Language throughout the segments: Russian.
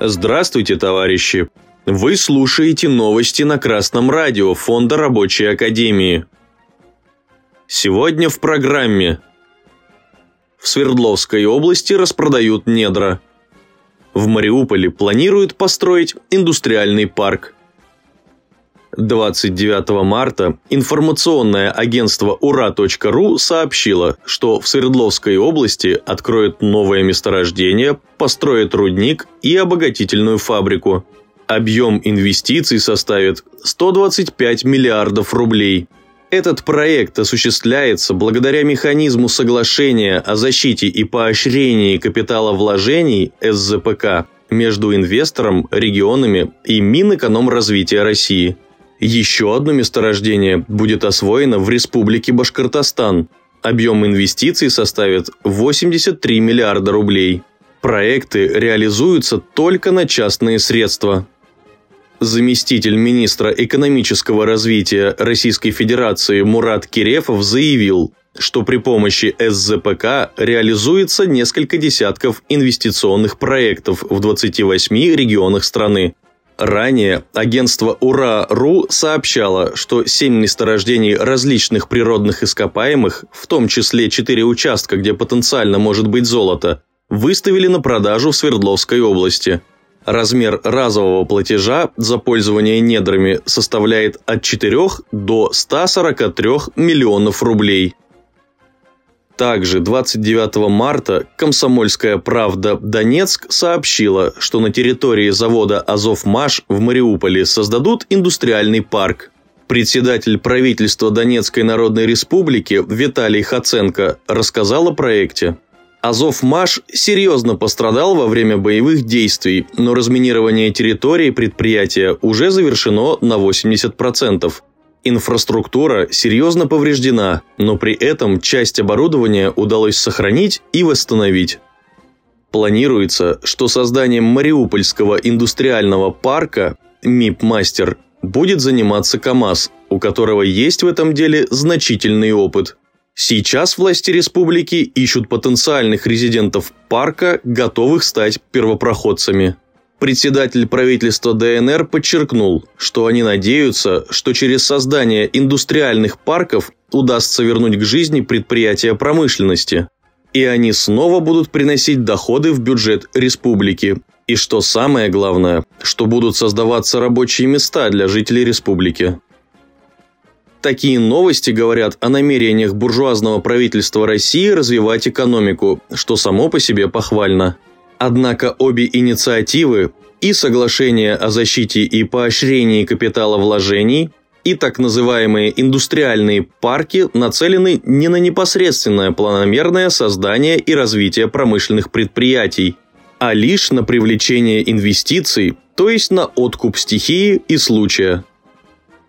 Здравствуйте, товарищи! Вы слушаете новости на Красном радио Фонда Рабочей Академии. Сегодня в программе. В Свердловской области распродают недра. В Мариуполе планируют построить индустриальный парк. 29 марта информационное агентство ура.ру сообщило, что в Свердловской области откроют новое месторождение, построят рудник и обогатительную фабрику. Объем инвестиций составит 125 миллиардов рублей. Этот проект осуществляется благодаря механизму соглашения о защите и поощрении капиталовложений СЗПК между инвестором, регионами и Минэкономразвития России – еще одно месторождение будет освоено в Республике Башкортостан. Объем инвестиций составит 83 миллиарда рублей. Проекты реализуются только на частные средства. Заместитель министра экономического развития Российской Федерации Мурат Кирефов заявил, что при помощи СЗПК реализуется несколько десятков инвестиционных проектов в 28 регионах страны. Ранее агентство УРА.ру сообщало, что семь месторождений различных природных ископаемых, в том числе четыре участка, где потенциально может быть золото, выставили на продажу в Свердловской области. Размер разового платежа за пользование недрами составляет от 4 до 143 миллионов рублей. Также 29 марта «Комсомольская правда» Донецк сообщила, что на территории завода «Азовмаш» в Мариуполе создадут индустриальный парк. Председатель правительства Донецкой Народной Республики Виталий Хаценко рассказал о проекте. Азовмаш серьезно пострадал во время боевых действий, но разминирование территории предприятия уже завершено на 80%. Инфраструктура серьезно повреждена, но при этом часть оборудования удалось сохранить и восстановить. Планируется, что созданием Мариупольского индустриального парка МИП-мастер будет заниматься КАМАЗ, у которого есть в этом деле значительный опыт. Сейчас власти республики ищут потенциальных резидентов парка, готовых стать первопроходцами. Председатель правительства ДНР подчеркнул, что они надеются, что через создание индустриальных парков удастся вернуть к жизни предприятия промышленности, и они снова будут приносить доходы в бюджет республики. И что самое главное, что будут создаваться рабочие места для жителей республики. Такие новости говорят о намерениях буржуазного правительства России развивать экономику, что само по себе похвально. Однако обе инициативы и соглашение о защите и поощрении капиталовложений и так называемые индустриальные парки нацелены не на непосредственное планомерное создание и развитие промышленных предприятий, а лишь на привлечение инвестиций, то есть на откуп стихии и случая.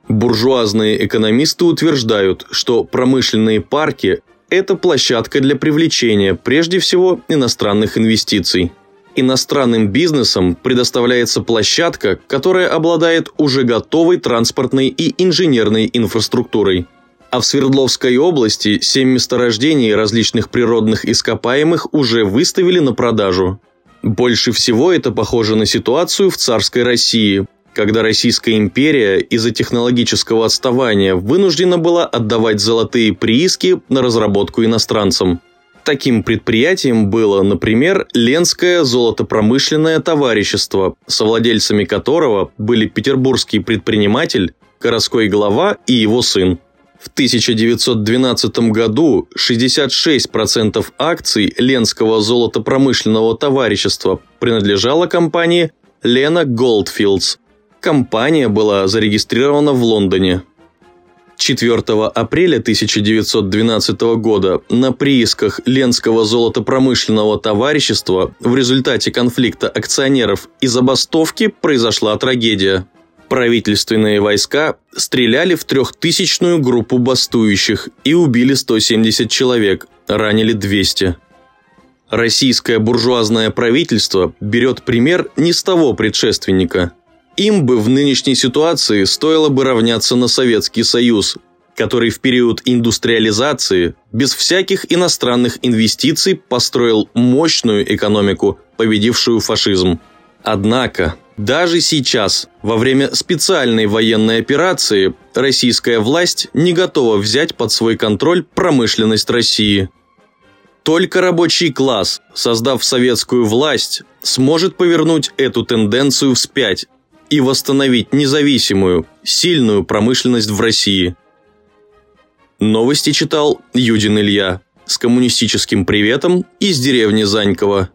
Буржуазные экономисты утверждают, что промышленные парки – это площадка для привлечения прежде всего иностранных инвестиций иностранным бизнесам предоставляется площадка, которая обладает уже готовой транспортной и инженерной инфраструктурой. А в Свердловской области семь месторождений различных природных ископаемых уже выставили на продажу. Больше всего это похоже на ситуацию в царской России, когда Российская империя из-за технологического отставания вынуждена была отдавать золотые прииски на разработку иностранцам. Таким предприятием было, например, Ленское золотопромышленное товарищество, совладельцами которого были петербургский предприниматель, городской глава и его сын. В 1912 году 66% акций Ленского золотопромышленного товарищества принадлежало компании Лена Goldfields. Компания была зарегистрирована в Лондоне. 4 апреля 1912 года на приисках Ленского золотопромышленного товарищества в результате конфликта акционеров и забастовки произошла трагедия. Правительственные войска стреляли в трехтысячную группу бастующих и убили 170 человек, ранили 200. Российское буржуазное правительство берет пример не с того предшественника – им бы в нынешней ситуации стоило бы равняться на Советский Союз, который в период индустриализации без всяких иностранных инвестиций построил мощную экономику, победившую фашизм. Однако, даже сейчас, во время специальной военной операции, российская власть не готова взять под свой контроль промышленность России. Только рабочий класс, создав советскую власть, сможет повернуть эту тенденцию вспять и восстановить независимую, сильную промышленность в России. Новости читал Юдин Илья с коммунистическим приветом из деревни Занькова.